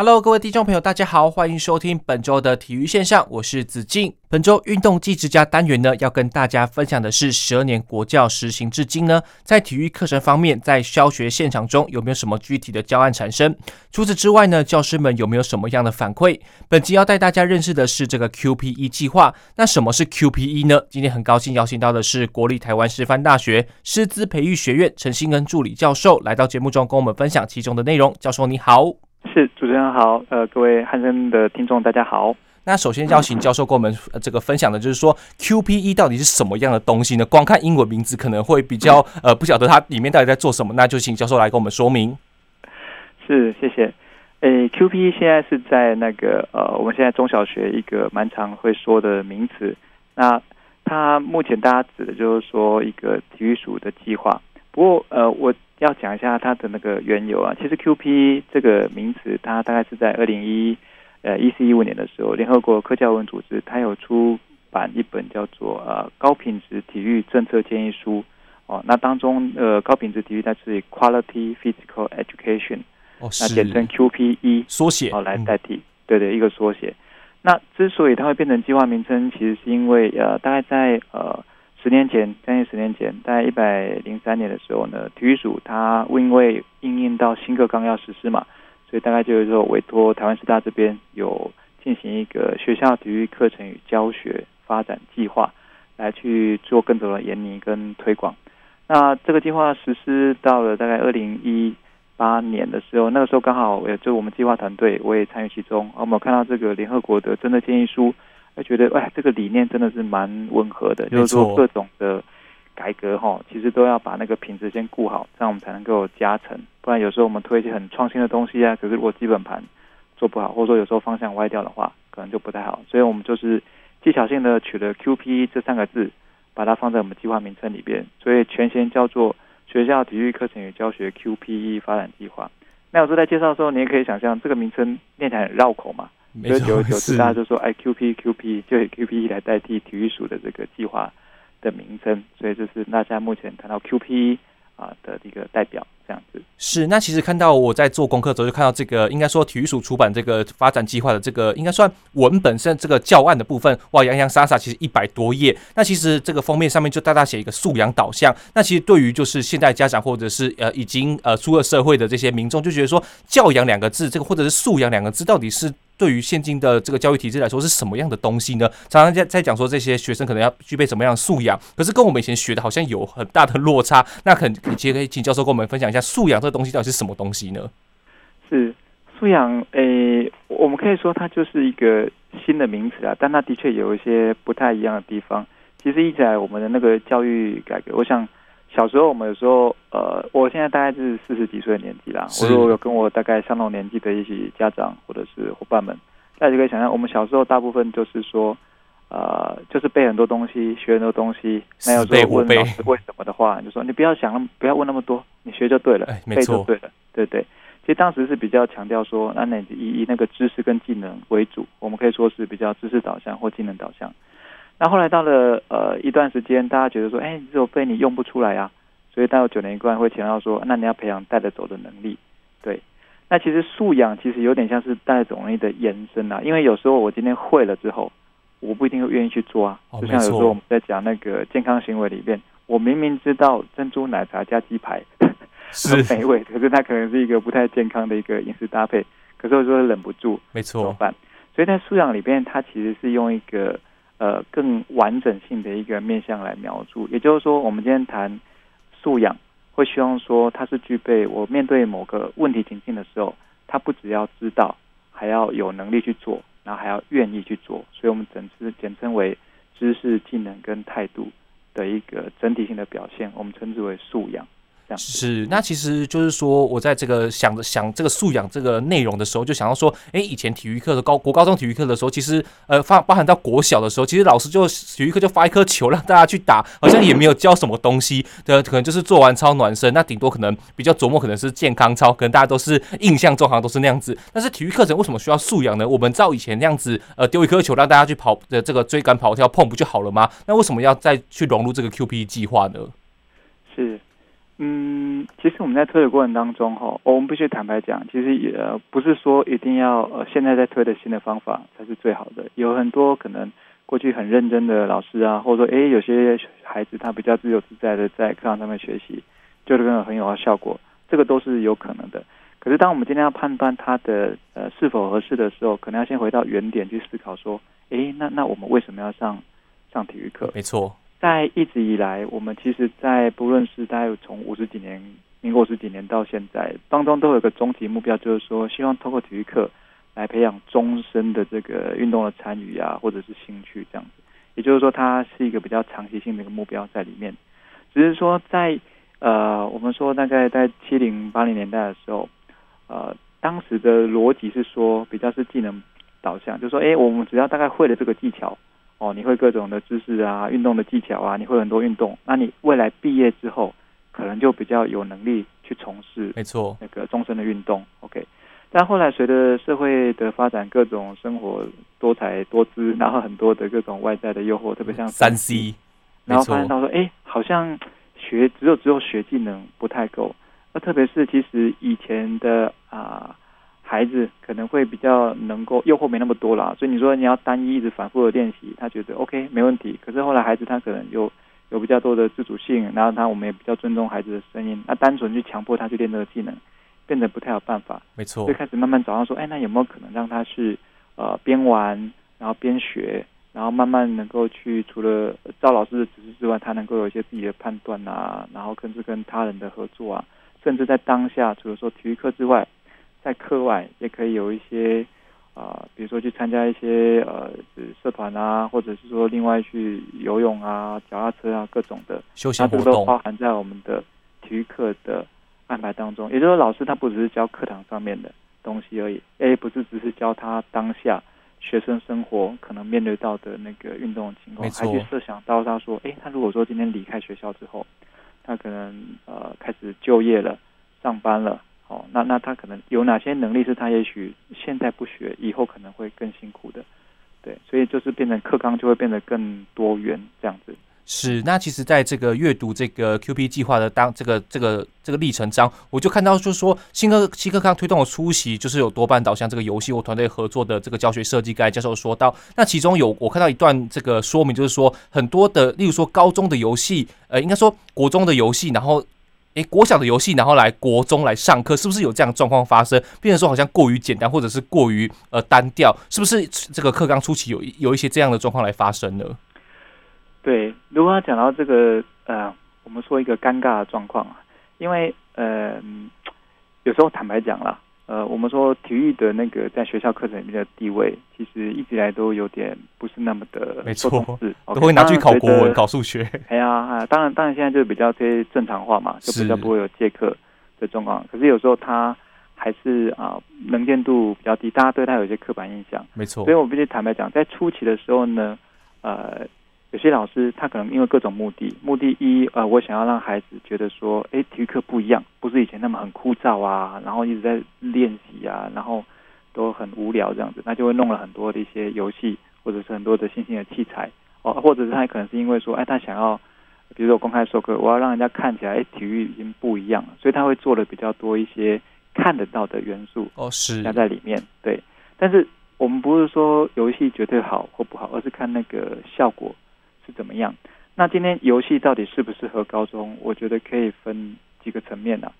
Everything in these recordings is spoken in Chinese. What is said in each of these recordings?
Hello，各位听众朋友，大家好，欢迎收听本周的体育线上，我是子敬。本周运动技之家单元呢，要跟大家分享的是十二年国教实行至今呢，在体育课程方面，在教学现场中有没有什么具体的教案产生？除此之外呢，教师们有没有什么样的反馈？本集要带大家认识的是这个 QPE 计划。那什么是 QPE 呢？今天很高兴邀请到的是国立台湾师范大学师资培育学院陈新恩助理教授来到节目中，跟我们分享其中的内容。教授你好，是主持人好，呃，各位汉森的听众大家好。那首先邀请教授跟我们这个分享的就是说 QPE 到底是什么样的东西呢？光看英文名字可能会比较 呃不晓得它里面到底在做什么，那就请教授来跟我们说明。是，谢谢。诶，QPE 现在是在那个呃，我们现在中小学一个蛮常会说的名词。那它目前大家指的就是说一个体育署的计划。不过呃，我要讲一下它的那个缘由啊。其实 QPE 这个名词，它大概是在二零一。呃，一四一五年的时候，联合国科教文组织它有出版一本叫做呃高品质体育政策建议书哦，那当中呃高品质体育它是以 Quality Physical Education 哦，那简称 QPE 缩写哦来代替，嗯、对对一个缩写。那之所以它会变成计划名称，其实是因为呃大概在呃十年前，将近十年前，大概一百零三年的时候呢，体育署它因为应应到新课纲要实施嘛。所以大概就是说，委托台湾师大这边有进行一个学校体育课程与教学发展计划，来去做更多的研拟跟推广。那这个计划实施到了大概二零一八年的时候，那个时候刚好也就我们计划团队我也参与其中，我们看到这个联合国的政策建议书，哎，觉得哎这个理念真的是蛮温和的，就是说各种的。改革哈，其实都要把那个品质先顾好，这样我们才能够加成。不然有时候我们推一些很创新的东西啊，可是如果基本盘做不好，或者说有时候方向歪掉的话，可能就不太好。所以我们就是技巧性的取了 QPE 这三个字，把它放在我们计划名称里边，所以全衔叫做学校体育课程与教学 QPE 发展计划。那有时候在介绍的时候，你也可以想象这个名称念起来很绕口嘛，所以久而久之大家就说哎 QPE QPE 就以 QPE 来代替体育署的这个计划的名称，所以这是大家目前谈到 QPE 啊的一个代表，这样子。是，那其实看到我在做功课的时候，就看到这个，应该说体育署出版这个发展计划的这个，应该算文本上这个教案的部分，哇，洋洋洒洒其实一百多页。那其实这个封面上面就大大写一个素养导向。那其实对于就是现在家长或者是呃已经呃出了社会的这些民众，就觉得说教养两个字，这个或者是素养两个字，到底是？对于现今的这个教育体制来说，是什么样的东西呢？常常在在讲说这些学生可能要具备什么样的素养，可是跟我们以前学的好像有很大的落差。那可能其实可以请教授跟我们分享一下素养这个东西到底是什么东西呢？是素养，诶，我们可以说它就是一个新的名词啊，但它的确有一些不太一样的地方。其实一直来我们的那个教育改革，我想。小时候，我们有时候，呃，我现在大概是四十几岁的年纪啦。我如果有跟我大概相同年纪的一些家长或者是伙伴们，大家就可以想象，我们小时候大部分就是说，呃，就是背很多东西，学很多东西。那有时候问老师为什么的话，就说你不要想，不要问那么多，你学就对了，背就对了，对对。其实当时是比较强调说，那那以以那个知识跟技能为主，我们可以说是比较知识导向或技能导向。那后来到了呃一段时间，大家觉得说，哎，这种被你用不出来啊，所以到九年一贯会强调说，那你要培养带着走的能力。对，那其实素养其实有点像是带着走能力的延伸啊，因为有时候我今天会了之后，我不一定会愿意去做啊。就像有时候我们在讲那个健康行为里面，我明明知道珍珠奶茶加鸡排 是美味，可是它可能是一个不太健康的一个饮食搭配，可是我说忍不住，没错，怎么办？所以在素养里边，它其实是用一个。呃，更完整性的一个面向来描述，也就是说，我们今天谈素养，会希望说它是具备我面对某个问题情境的时候，它不只要知道，还要有能力去做，然后还要愿意去做，所以我们整词简称为知识、技能跟态度的一个整体性的表现，我们称之为素养。这样是，那其实就是说，我在这个想着想这个素养这个内容的时候，就想到说，哎，以前体育课的高国高中体育课的时候，其实呃发包含到国小的时候，其实老师就体育课就发一颗球让大家去打，好像也没有教什么东西的，可能就是做完操暖身，那顶多可能比较琢磨可能是健康操，可能大家都是印象中好像都是那样子。但是体育课程为什么需要素养呢？我们照以前那样子，呃，丢一颗球让大家去跑的这个追赶、跑跳、碰不就好了吗？那为什么要再去融入这个 QP 计划呢？是。嗯，其实我们在推的过程当中，哈，我们必须坦白讲，其实也不是说一定要呃现在在推的新的方法才是最好的。有很多可能过去很认真的老师啊，或者说诶有些孩子他比较自由自在的在课堂上面学习，就这个很有效果，这个都是有可能的。可是当我们今天要判断他的呃是否合适的时候，可能要先回到原点去思考说，诶，那那我们为什么要上上体育课？没错。在一直以来，我们其实，在不论是大概从五十几年、民国五十几年到现在，当中都有一个终极目标，就是说，希望透过体育课来培养终身的这个运动的参与啊，或者是兴趣这样子。也就是说，它是一个比较长期性的一个目标在里面。只是说在，在呃，我们说大概在七零八零年代的时候，呃，当时的逻辑是说，比较是技能导向，就是说，哎，我们只要大概会了这个技巧。哦，你会各种的知识啊，运动的技巧啊，你会很多运动，那你未来毕业之后，可能就比较有能力去从事，没错，那个终身的运动。OK，但后来随着社会的发展，各种生活多彩多姿，然后很多的各种外在的诱惑，特别像三 C，然后发现到说，哎，好像学只有只有学技能不太够，那特别是其实以前的啊。孩子可能会比较能够诱惑没那么多啦，所以你说你要单一一直反复的练习，他觉得 OK 没问题。可是后来孩子他可能有有比较多的自主性，然后他我们也比较尊重孩子的声音，那单纯去强迫他去练这个技能，变得不太有办法。没错，就开始慢慢找到说，哎，那有没有可能让他去呃边玩然后边学，然后慢慢能够去除了赵老师的指示之外，他能够有一些自己的判断啊，然后甚至跟他人的合作啊，甚至在当下除了说体育课之外。在课外也可以有一些啊、呃，比如说去参加一些呃社团啊，或者是说另外去游泳啊、脚踏车啊各种的休闲活动，都包含在我们的体育课的安排当中。也就是说，老师他不只是教课堂上面的东西而已，诶，不是只是教他当下学生生活可能面对到的那个运动的情况，还去设想到他说，诶，他如果说今天离开学校之后，他可能呃开始就业了、上班了。哦，那那他可能有哪些能力是他也许现在不学，以后可能会更辛苦的，对，所以就是变成课纲就会变得更多元这样子。是，那其实在这个阅读这个 QP 计划的当这个这个这个历程章，我就看到就是说新科新科康推动的出席，就是有多半导向这个游戏或团队合作的这个教学设计。刚才教授说到，那其中有我看到一段这个说明，就是说很多的，例如说高中的游戏，呃，应该说国中的游戏，然后。诶，国小的游戏，然后来国中来上课，是不是有这样的状况发生？变成说好像过于简单，或者是过于呃单调，是不是这个课纲初期有有一些这样的状况来发生呢？对，如果要讲到这个呃，我们说一个尴尬的状况啊，因为呃，有时候坦白讲了。呃，我们说体育的那个在学校课程里面的地位，其实一直以来都有点不是那么的受重视，都会拿去考国文、考数学。哎呀，啊，当然，当然现在就比较推正常化嘛，就比较不会有借课的状况。可是有时候他还是啊，能见度比较低，大家对他有一些刻板印象。没错，所以我必须坦白讲，在初期的时候呢，呃。有些老师他可能因为各种目的，目的一，呃，我想要让孩子觉得说，哎，体育课不一样，不是以前那么很枯燥啊，然后一直在练习啊，然后都很无聊这样子，那就会弄了很多的一些游戏，或者是很多的新型的器材，哦，或者是他可能是因为说，哎，他想要，比如说我公开授课，我要让人家看起来，哎，体育已经不一样了，所以他会做的比较多一些看得到的元素，哦，是加在里面，对。但是我们不是说游戏绝对好或不好，而是看那个效果。怎么样？那今天游戏到底适不适合高中？我觉得可以分几个层面呢、啊。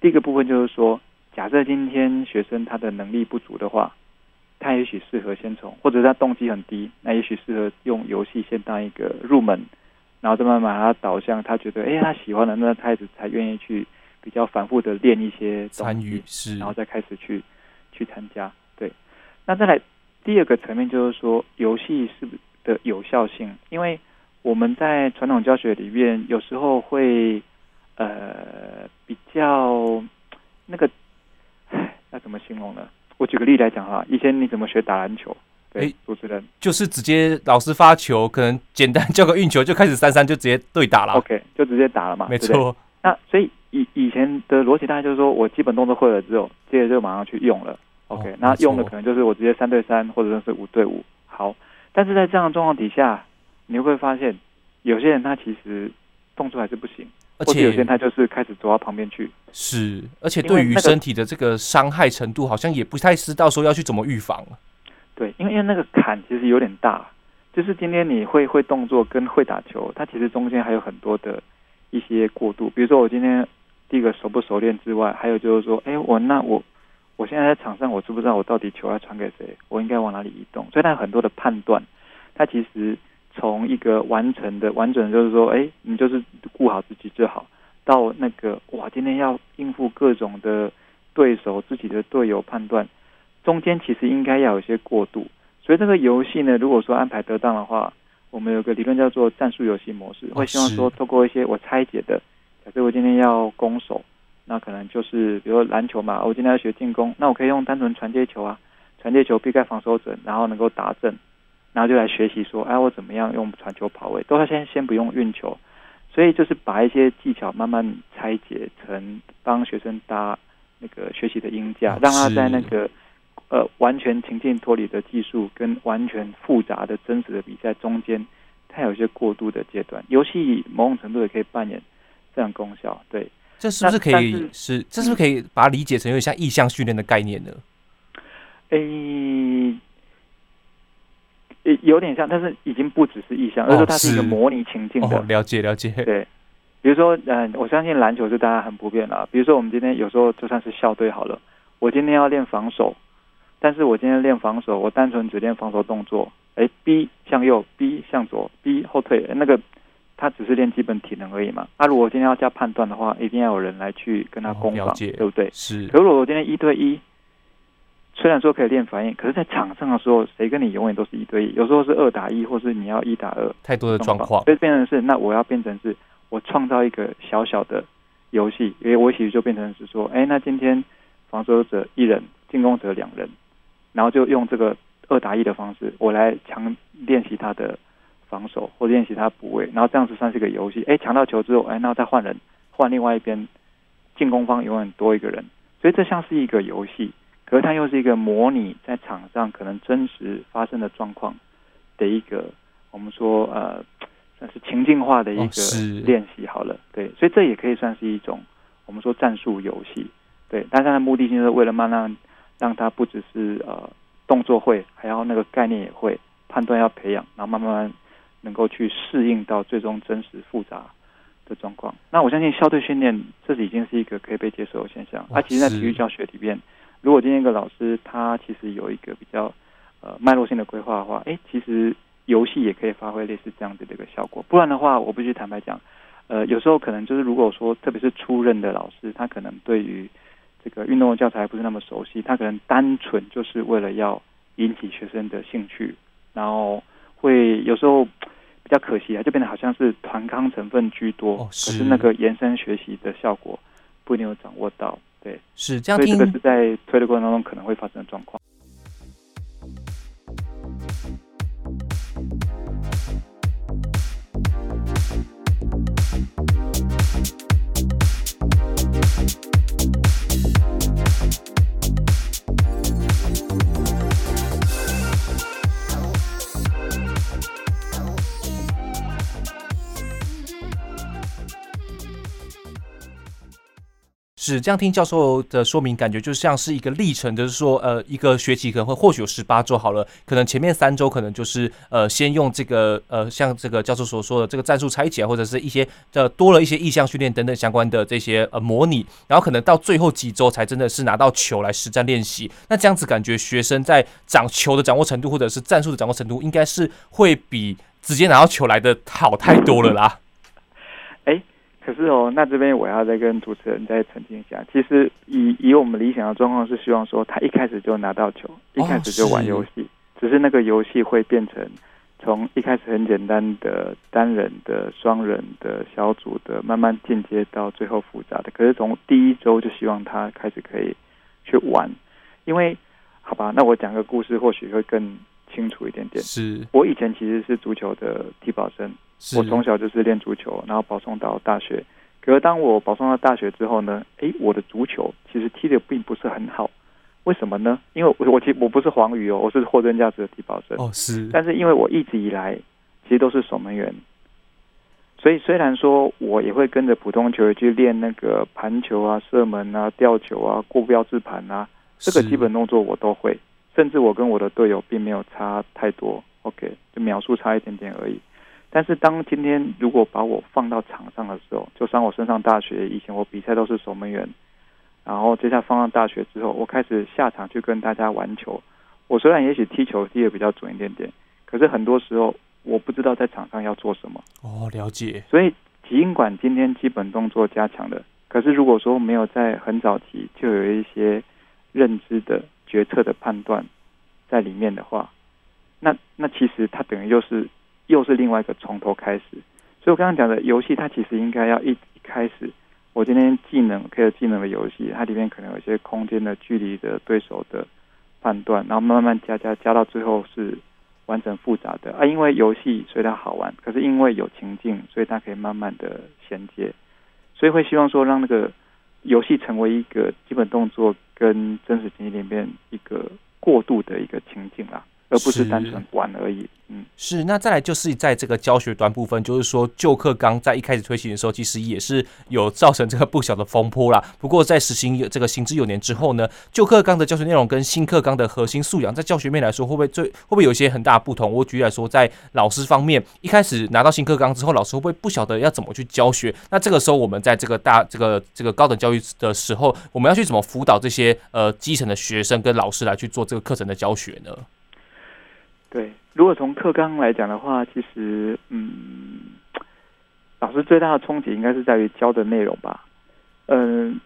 第一个部分就是说，假设今天学生他的能力不足的话，他也许适合先从，或者他动机很低，那也许适合用游戏先当一个入门，然后再慢慢把他导向他觉得，哎，他喜欢的，那他才愿意去比较反复的练一些参与，是，然后再开始去去参加。对，那再来第二个层面就是说，游戏是不是的有效性，因为。我们在传统教学里面，有时候会呃比较那个 要怎么形容呢？我举个例来讲哈，以前你怎么学打篮球？对，主持人就是直接老师发球，可能简单叫个运球就开始三三就直接对打了。OK，就直接打了嘛。没错。那所以以以前的逻辑大概就是说我基本动作会了之后，接着就马上去用了。OK，、哦、那用的可能就是我直接三对三或者说是五对五。好，但是在这样的状况底下，你会发现有些人他其实动作还是不行，而且有些人他就是开始走到旁边去。是，而且对于身体的这个伤害程度，好像也不太知道说要去怎么预防。对，因为因为那个坎其实有点大，就是今天你会会动作跟会打球，它其实中间还有很多的一些过渡。比如说我今天第一个熟不熟练之外，还有就是说，哎，我那我我现在在场上，我知不知道我到底球要传给谁，我应该往哪里移动？所以它有很多的判断，它其实从一个完成的完整，就是说，哎，你就是顾好自己就好，到那个哇，今天要应付各种的对手、自己的队友判断。中间其实应该要有一些过渡，所以这个游戏呢，如果说安排得当的话，我们有个理论叫做战术游戏模式，会希望说透过一些我拆解的，假设我今天要攻守，那可能就是比如说篮球嘛，我今天要学进攻，那我可以用单纯传接球啊，传接球避开防守者，然后能够达阵，然后就来学习说，哎，我怎么样用传球跑位，都要先先不用运球，所以就是把一些技巧慢慢拆解成帮学生搭那个学习的音架，让他在那个。呃，完全情境脱离的技术跟完全复杂的真实的比赛中间，他有一些过渡的阶段。游戏某种程度也可以扮演这样功效。对，这是不是可以是，是？这是不是可以把它理解成有点像意向训练的概念呢？诶，有点像，但是已经不只是意象，而是说它是一个模拟情境的。哦，了解，了解。对，比如说，嗯，我相信篮球是大家很普遍的。比如说，我们今天有时候就算是校队好了，我今天要练防守。但是我今天练防守，我单纯只练防守动作，哎，B 向右，B 向左，B 后退，那个他只是练基本体能而已嘛。那、啊、如果今天要加判断的话，一定要有人来去跟他攻防，哦、对不对？是。可是如果我今天一对一，虽然说可以练反应，可是在场上的时候，谁跟你永远都是一对一？有时候是二打一，或是你要一打二，太多的状况。所以变成是，那我要变成是我创造一个小小的游戏，因为我其实就变成是说，哎，那今天防守者一人，进攻者两人。然后就用这个二打一的方式，我来强练习他的防守或练习他补位，然后这样子算是个游戏。哎，抢到球之后，哎，然后再换人，换另外一边进攻方永远多一个人，所以这像是一个游戏，可是它又是一个模拟在场上可能真实发生的状况的一个我们说呃算是情境化的一个练习好了。哦、对，所以这也可以算是一种我们说战术游戏。对，但它的目的性是为了慢慢。让它不只是呃动作会，还要那个概念也会，判断要培养，然后慢慢能够去适应到最终真实复杂的状况。那我相信校队训练，这是已经是一个可以被接受的现象。它、啊、其实，在体育教学里边，如果今天一个老师他其实有一个比较呃脉络性的规划的话，哎，其实游戏也可以发挥类似这样子的一个效果。不然的话，我必须坦白讲，呃，有时候可能就是如果说特别是初任的老师，他可能对于这个运动的教材不是那么熟悉，他可能单纯就是为了要引起学生的兴趣，然后会有时候比较可惜啊，就变得好像是团康成分居多，哦、是可是那个延伸学习的效果不一定有掌握到。对，是这样，所以这个是在推的过程当中可能会发生的状况。是这样，听教授的说明，感觉就像是一个历程，就是说，呃，一个学期可能会或许有十八周好了，可能前面三周可能就是呃，先用这个呃，像这个教授所说的这个战术拆解，或者是一些呃多了一些意象训练等等相关的这些呃模拟，然后可能到最后几周才真的是拿到球来实战练习。那这样子感觉学生在掌球的掌握程度，或者是战术的掌握程度，应该是会比直接拿到球来的好太多了啦。可是哦，那这边我要再跟主持人再澄清一下。其实以以我们理想的状况是希望说，他一开始就拿到球，一开始就玩游戏，只是那个游戏会变成从一开始很简单的单人的、双人的、小组的，慢慢进阶到最后复杂的。可是从第一周就希望他开始可以去玩，因为好吧，那我讲个故事或许会更清楚一点点。是我以前其实是足球的替保生，我从小就是练足球，然后保送到大学。可是当我保送到大学之后呢，诶，我的足球其实踢的并不是很好。为什么呢？因为我 我其实我不是黄鱼哦，我是货真价实的体保生。哦，是。但是因为我一直以来其实都是守门员，所以虽然说我也会跟着普通球员去练那个盘球啊、射门啊、吊球啊、过标志盘啊，这个基本动作我都会。甚至我跟我的队友并没有差太多，OK，就秒数差一点点而已。但是当今天如果把我放到场上的时候，就算我升上大学，以前我比赛都是守门员。然后接下来放到大学之后，我开始下场去跟大家玩球。我虽然也许踢球踢得比较准一点点，可是很多时候我不知道在场上要做什么。哦，了解。所以尽管今天基本动作加强了，可是如果说没有在很早期就有一些认知的决策的判断在里面的话，那那其实它等于就是又是另外一个从头开始。所以我刚刚讲的游戏，它其实应该要一一开始。我今天技能可以技能的游戏，它里面可能有一些空间的距离的对手的判断，然后慢慢加加加到最后是完整复杂的啊。因为游戏所以它好玩，可是因为有情境，所以它可以慢慢的衔接，所以会希望说让那个游戏成为一个基本动作跟真实情境里面一个过渡的一个情境啦。而不是单纯玩而已。嗯，是。那再来就是在这个教学端部分，就是说旧课纲在一开始推行的时候，其实也是有造成这个不小的风波啦。不过在实行这个行之有年之后呢，旧课纲的教学内容跟新课纲的核心素养，在教学面来说，会不会最会不会有一些很大的不同？我举例来说，在老师方面，一开始拿到新课纲之后，老师会不会不晓得要怎么去教学？那这个时候，我们在这个大这个这个高等教育的时候，我们要去怎么辅导这些呃基层的学生跟老师来去做这个课程的教学呢？对，如果从课纲来讲的话，其实嗯，老师最大的冲击应该是在于教的内容吧。嗯，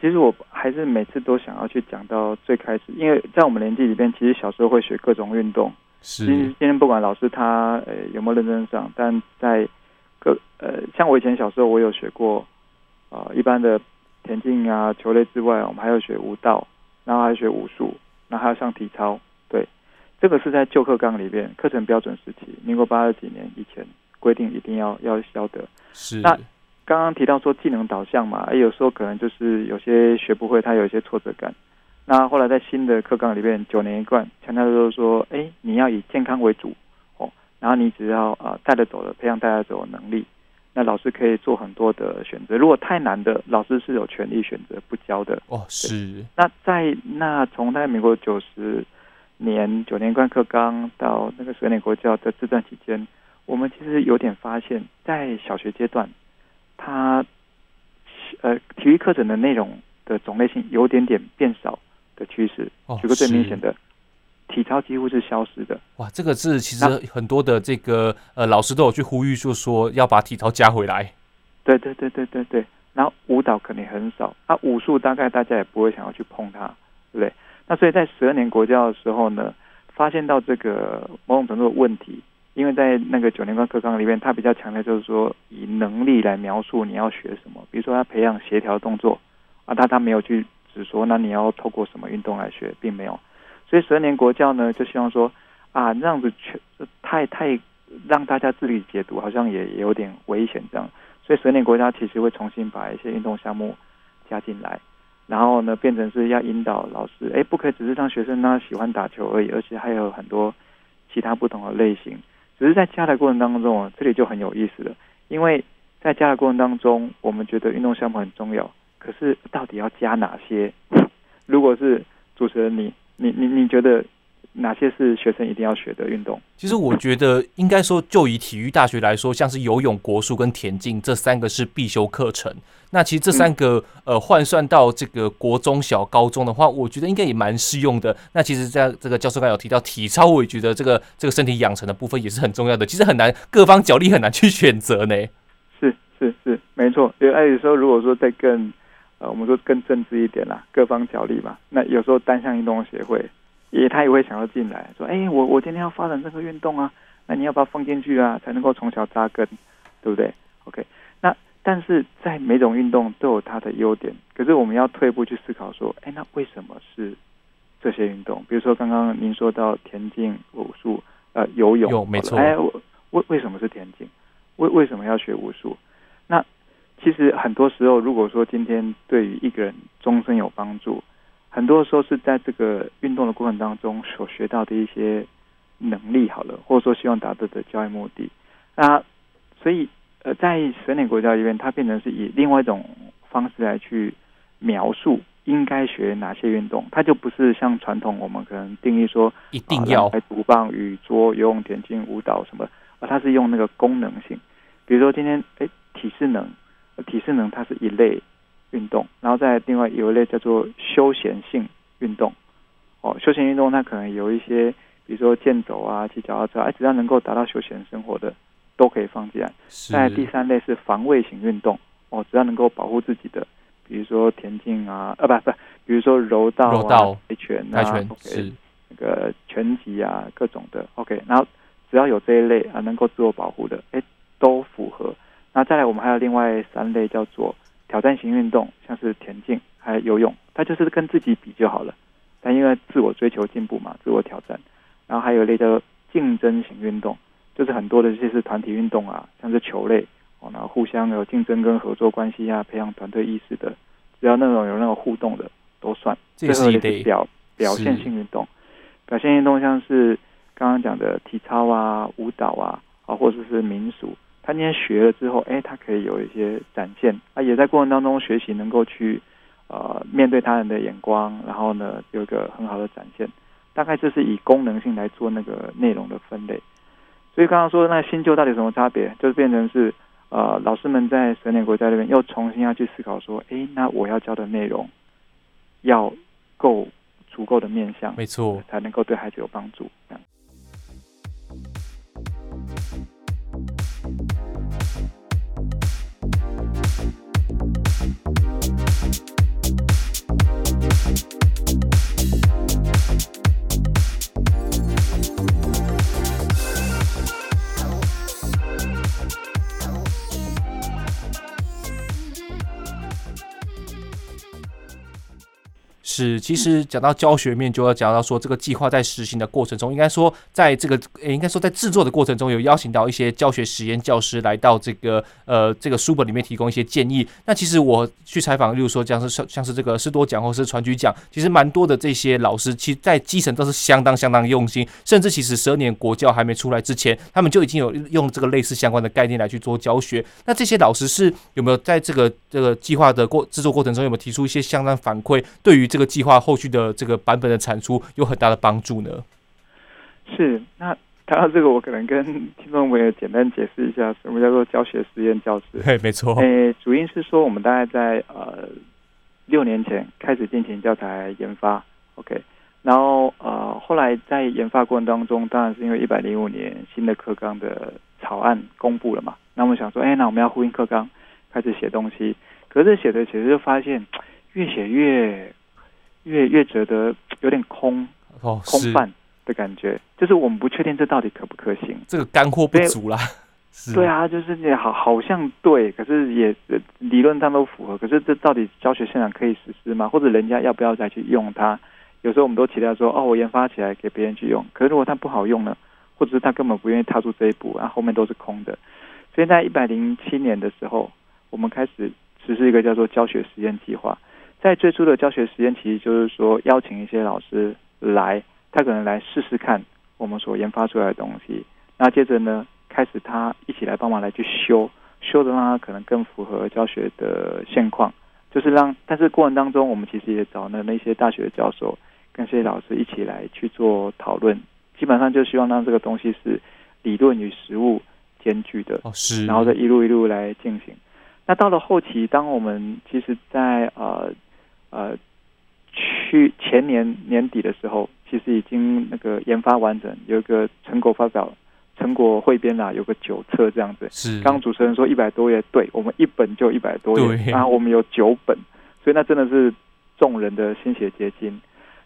其实我还是每次都想要去讲到最开始，因为在我们年纪里边，其实小时候会学各种运动。是。今天不管老师他呃有没有认真上，但在各呃像我以前小时候，我有学过啊、呃、一般的田径啊球类之外，我们还有学舞蹈，然后还学武术，然后还要上体操。这个是在旧课纲里边课程标准时期，民国八十几年以前规定一定要要消的。是。那刚刚提到说技能导向嘛，有时候可能就是有些学不会，他有一些挫折感。那后来在新的课纲里面，九年一贯强调就是说，哎，你要以健康为主哦，然后你只要啊带着走的培养带着走的能力，那老师可以做很多的选择。如果太难的，老师是有权利选择不教的。哦，是。那在那从在民国九十。年九年贯课纲到那个十二年国教的这段期间，我们其实有点发现，在小学阶段，他呃体育课程的内容的种类性有点点变少的趋势。举个最明显的，体操几乎是消失的。哇，这个是其实很多的这个呃老师都有去呼吁，就说要把体操加回来。对对对对对对。然后舞蹈肯定很少，啊武术大概大家也不会想要去碰它，对不对？那所以在十二年国教的时候呢，发现到这个某种程度的问题，因为在那个九年贯课纲里面，他比较强调就是说以能力来描述你要学什么，比如说他培养协调动作啊，他他没有去只说那你要透过什么运动来学，并没有。所以十二年国教呢，就希望说啊，这样子全太太让大家自己解读，好像也也有点危险这样。所以十二年国家其实会重新把一些运动项目加进来。然后呢，变成是要引导老师，哎，不可以只是让学生他喜欢打球而已，而且还有很多其他不同的类型。只是在加的过程当中啊，这里就很有意思了，因为在加的过程当中，我们觉得运动项目很重要，可是到底要加哪些？如果是主持人，你你你你觉得？哪些是学生一定要学的运动？其实我觉得，应该说，就以体育大学来说，像是游泳、国术跟田径这三个是必修课程。那其实这三个呃换算到这个国中小、高中的话，我觉得应该也蛮适用的。那其实，在这个教授刚有提到体操，我也觉得这个这个身体养成的部分也是很重要的。其实很难，各方角力很难去选择呢。是是是，没错。因为有时候如果说再更呃，我们说更政治一点啦，各方角力嘛。那有时候单项运动协会。也他也会想要进来，说：“哎，我我今天要发展这个运动啊，那你要不要放进去啊，才能够从小扎根，对不对？OK，那但是在每种运动都有它的优点，可是我们要退一步去思考说，哎，那为什么是这些运动？比如说刚刚您说到田径、武术、呃游泳，有没错。哎，为为什么是田径？为为什么要学武术？那其实很多时候，如果说今天对于一个人终身有帮助，很多时候是在这个运动的过程当中所学到的一些能力，好了，或者说希望达到的教育目的。那所以，呃，在十年国教里面，它变成是以另外一种方式来去描述应该学哪些运动，它就不是像传统我们可能定义说一定要来独棒、与桌、游泳、田径、舞蹈什么，而它是用那个功能性，比如说今天哎体适能，体适能它是一类。运动，然后再另外有一类叫做休闲性运动，哦，休闲运动它可能有一些，比如说健走啊、骑脚踏车，哎，只要能够达到休闲生活的，都可以放进来。再第三类是防卫型运动，哦，只要能够保护自己的，比如说田径啊，呃，不不，比如说柔道啊、跆拳啊、OK，那个拳击啊，各种的，OK，然后只要有这一类啊，能够自我保护的，哎，都符合。那再来，我们还有另外三类叫做。挑战型运动，像是田径还有游泳，它就是跟自己比就好了。但因为自我追求进步嘛，自我挑战。然后还有一类叫竞争型运动，就是很多的这些是团体运动啊，像是球类哦，然后互相有竞争跟合作关系啊，培养团队意识的，只要那种有那种互动的都算。最后一类是表表现性运动，表现运动像是刚刚讲的体操啊、舞蹈啊，啊或者是民俗。他今天学了之后，哎，他可以有一些展现，啊，也在过程当中学习，能够去呃面对他人的眼光，然后呢有一个很好的展现。大概这是以功能性来做那个内容的分类。所以刚刚说那新旧到底有什么差别？就是变成是呃老师们在十年国家这边又重新要去思考说，哎，那我要教的内容要够足够的面向，没错，才能够对孩子有帮助。这样。是，其实讲到教学面，就要讲到说这个计划在实行的过程中，应该说在这个，应该说在制作的过程中，有邀请到一些教学实验教师来到这个呃这个书本里面提供一些建议。那其实我去采访，例如说像是像像是这个师多奖或是传举奖，其实蛮多的这些老师，其实在基层都是相当相当用心，甚至其实十二年国教还没出来之前，他们就已经有用这个类似相关的概念来去做教学。那这些老师是有没有在这个这个计划的过制作过程中，有没有提出一些相当反馈？对于这个计划后续的这个版本的产出有很大的帮助呢。是，那谈到这个，我可能跟听众朋友简单解释一下，什么叫做教学实验教师？嘿，没错。诶，主因是说我们大概在呃六年前开始进行教材研发，OK，然后呃后来在研发过程当中，当然是因为一百零五年新的课纲的草案公布了嘛，那我们想说，哎，那我们要呼应课纲，开始写东西，可是写着写着就发现。越写越越越觉得有点空哦，空泛的感觉，就是我们不确定这到底可不可行，这个干货不足啦。对 啊，就是你好好像对，可是也理论上都符合，可是这到底教学现场可以实施吗？或者人家要不要再去用它？有时候我们都期待说，哦，我研发起来给别人去用，可是如果它不好用呢？或者是他根本不愿意踏出这一步，然后后面都是空的。所以在一百零七年的时候，我们开始实施一个叫做教学实验计划。在最初的教学实验，其实就是说邀请一些老师来，他可能来试试看我们所研发出来的东西。那接着呢，开始他一起来帮忙来去修，修的让他可能更符合教学的现况。就是让，但是过程当中，我们其实也找了那些大学的教授跟这些老师一起来去做讨论。基本上就希望让这个东西是理论与实务兼具的，哦，是，然后再一路一路来进行。那到了后期，当我们其实在呃。呃，去前年年底的时候，其实已经那个研发完整，有一个成果发表，成果汇编啦，有个九册这样子。是。刚刚主持人说一百多页，对，我们一本就一百多页，对。然后我们有九本，所以那真的是众人的心血结晶。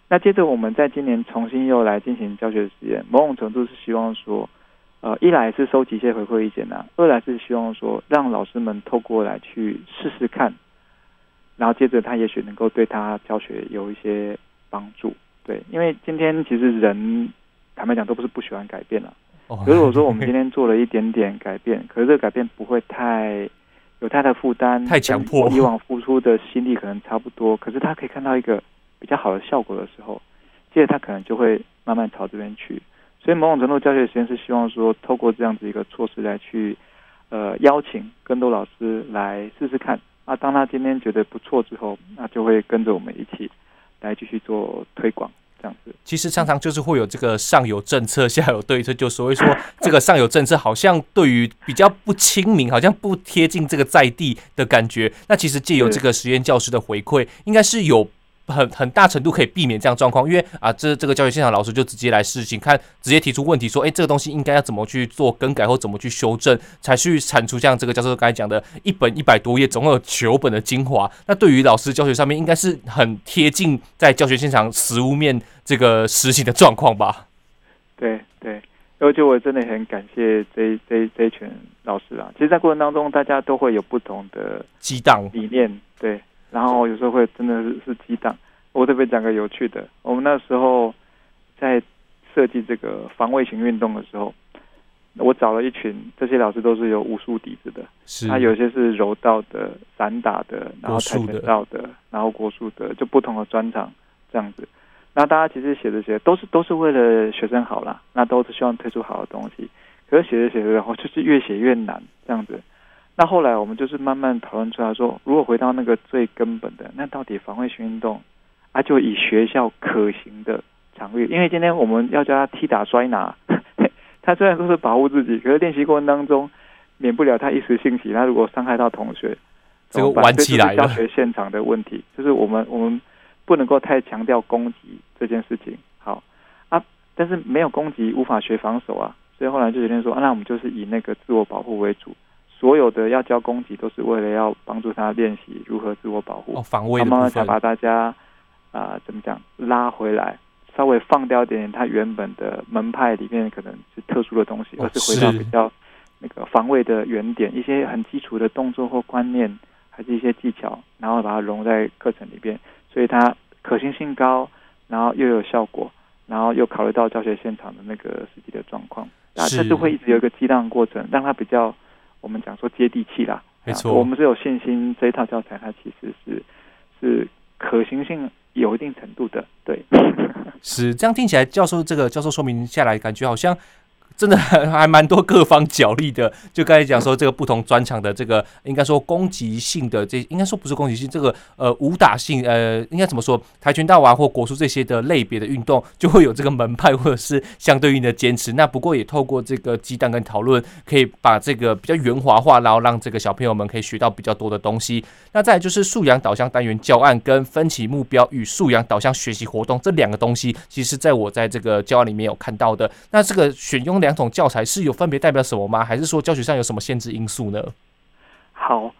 那接着我们在今年重新又来进行教学实验，某种程度是希望说，呃，一来是收集一些回馈意见啊，二来是希望说让老师们透过来去试试看，然后接着他也许能够对他教学有一些帮助。对，因为今天其实人坦白讲都不是不喜欢改变了。哦。如果说我们今天做了一点点改变，可是这个改变不会太有太大负担，太强迫，以往付出的心力可能差不多，可是他可以看到一个比较好的效果的时候，接着他可能就会慢慢朝这边去。所以某种程度，教学实验是希望说，透过这样子一个措施来去，呃，邀请更多老师来试试看。啊，当他今天觉得不错之后，那就会跟着我们一起来继续做推广，这样子。其实常常就是会有这个上有政策，下有对策，就所谓说 这个上有政策好像对于比较不亲民，好像不贴近这个在地的感觉。那其实借由这个实验教师的回馈，应该是有。很很大程度可以避免这样状况，因为啊，这这个教学现场老师就直接来试行，看直接提出问题，说，哎，这个东西应该要怎么去做更改或怎么去修正，才去产出像这个教授刚才讲的一本一百多页，总共有九本的精华。那对于老师教学上面，应该是很贴近在教学现场实物面这个实行的状况吧？对对，而且我真的很感谢这这这一群老师啊。其实，在过程当中，大家都会有不同的激荡理念，对。然后有时候会真的是是激荡。我特别讲个有趣的，我们那时候在设计这个防卫型运动的时候，我找了一群这些老师都是有武术底子的，是他有些是柔道的、散打的，然后跆拳道的，然后国术的，就不同的专长这样子。那大家其实写这些都是都是为了学生好啦，那都是希望推出好的东西。可是写着写着，然后就是越写越难这样子。那后来我们就是慢慢讨论出来说，如果回到那个最根本的，那到底防卫性运动，啊，就以学校可行的场域，因为今天我们要教他踢打摔拿，他虽然说是保护自己，可是练习过程当中免不了他一时兴起，他如果伤害到同学，这个玩起来了。教学现场的问题就是我们我们不能够太强调攻击这件事情，好啊，但是没有攻击无法学防守啊，所以后来就决定说，啊，那我们就是以那个自我保护为主。所有的要教攻击，都是为了要帮助他练习如何自我保护。哦，防卫的。慢慢才把大家啊、呃，怎么讲，拉回来，稍微放掉一点他原本的门派里面可能是特殊的东西，而是回到比较那个防卫的原点，一些很基础的动作或观念，还是一些技巧，然后把它融在课程里边，所以它可行性高，然后又有效果，然后又考虑到教学现场的那个实际的状况，啊这就会一直有一个激荡过程，让他比较。我们讲说接地气啦，没错，我们是有信心这一套教材它其实是是可行性有一定程度的，对，是这样听起来，教授这个教授说明下来，感觉好像。真的还还蛮多各方角力的，就刚才讲说这个不同专长的这个，应该说攻击性的这，应该说不是攻击性，这个呃武打性，呃应该怎么说？跆拳道啊或国术这些的类别的运动，就会有这个门派或者是相对应的坚持。那不过也透过这个激荡跟讨论，可以把这个比较圆滑化，然后让这个小朋友们可以学到比较多的东西。那再就是素养导向单元教案跟分歧目标与素养导向学习活动这两个东西，其实在我在这个教案里面有看到的。那这个选用两。两种教材是有分别代表什么吗？还是说教学上有什么限制因素呢？好，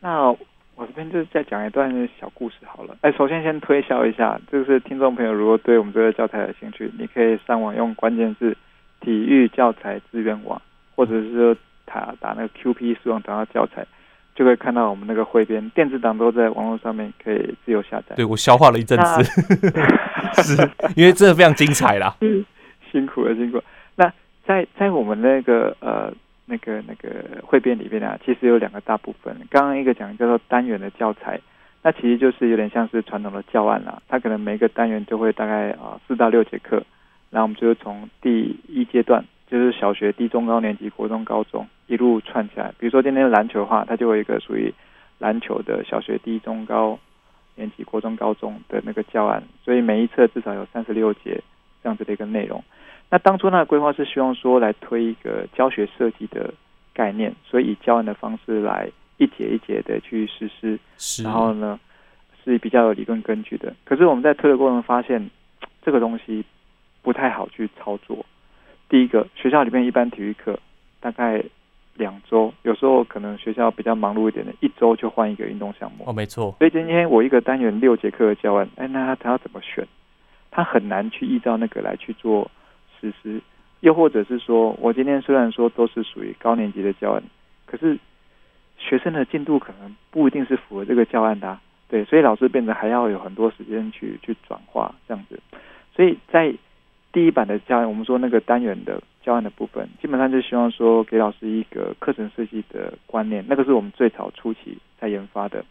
那我这边就是再讲一段小故事好了。哎，首先先推销一下，就是听众朋友如果对我们这个教材有兴趣，你可以上网用关键字“体育教材资源网”，或者是说打打那个 QP 素养找到教材，就会看到我们那个汇编电子档都在网络上面可以自由下载。对，我消化了一阵子，是因为真的非常精彩啦。辛苦了，辛苦了。在在我们那个呃那个那个汇编里边啊，其实有两个大部分。刚刚一个讲叫做单元的教材，那其实就是有点像是传统的教案啦。它可能每个单元就会大概啊四到六节课，然后我们就是从第一阶段，就是小学低中高年级、国中、高中一路串起来。比如说今天的篮球的话，它就有一个属于篮球的小学低中高年级、国中、高中的那个教案，所以每一册至少有三十六节这样子的一个内容。那当初那个规划是希望说来推一个教学设计的概念，所以以教案的方式来一节一节的去实施，然后呢是比较有理论根据的。可是我们在推的过程中发现，这个东西不太好去操作。第一个，学校里面一般体育课大概两周，有时候可能学校比较忙碌一点的，一周就换一个运动项目。哦，没错。所以今天我一个单元六节课的教案，哎，那他他要怎么选？他很难去依照那个来去做。实施，又或者是说我今天虽然说都是属于高年级的教案，可是学生的进度可能不一定是符合这个教案的，对，所以老师变得还要有很多时间去去转化这样子，所以在第一版的教案，我们说那个单元的教案的部分，基本上就希望说给老师一个课程设计的观念，那个是我们最早初期在研发的。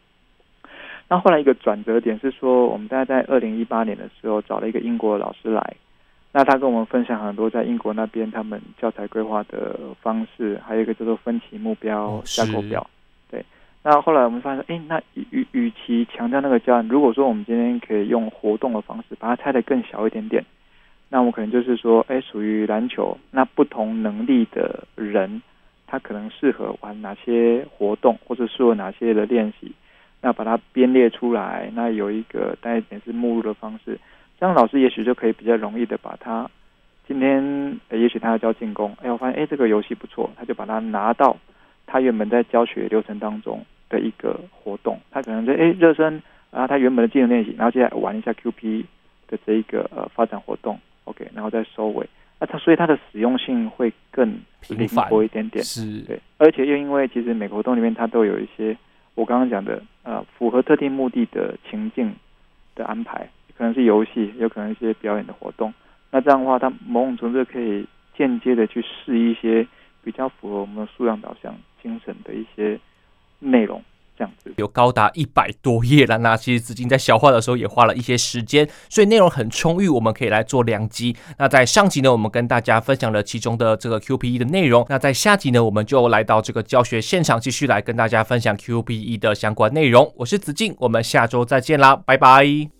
那后来一个转折点是说，我们大概在二零一八年的时候找了一个英国老师来，那他跟我们分享很多在英国那边他们教材规划的方式，还有一个叫做分期目标架构表。对，那后来我们发现，哎，那与与其强调那个教案，如果说我们今天可以用活动的方式把它拆得更小一点点，那我们可能就是说，哎，属于篮球，那不同能力的人，他可能适合玩哪些活动，或者适合哪些的练习。那把它编列出来，那有一个带一点是目录的方式，这样老师也许就可以比较容易的把他今天，也许他要教进攻，哎，我发现哎这个游戏不错，他就把它拿到他原本在教学流程当中的一个活动，他可能在哎热身，然后他原本的技能练习，然后接下来玩一下 QP 的这一个呃发展活动，OK，然后再收尾，那他所以它的使用性会更灵活一点点，是对，而且又因为其实每个活动里面它都有一些。我刚刚讲的，呃，符合特定目的的情境的安排，可能是游戏，有可能一些表演的活动。那这样的话，它某种程度可以间接的去试一些比较符合我们素养导向精神的一些内容。这样子有高达一百多页了，那其实子敬在消化的时候也花了一些时间，所以内容很充裕，我们可以来做两集。那在上集呢，我们跟大家分享了其中的这个 QPE 的内容。那在下集呢，我们就来到这个教学现场，继续来跟大家分享 QPE 的相关内容。我是子敬，我们下周再见啦，拜拜。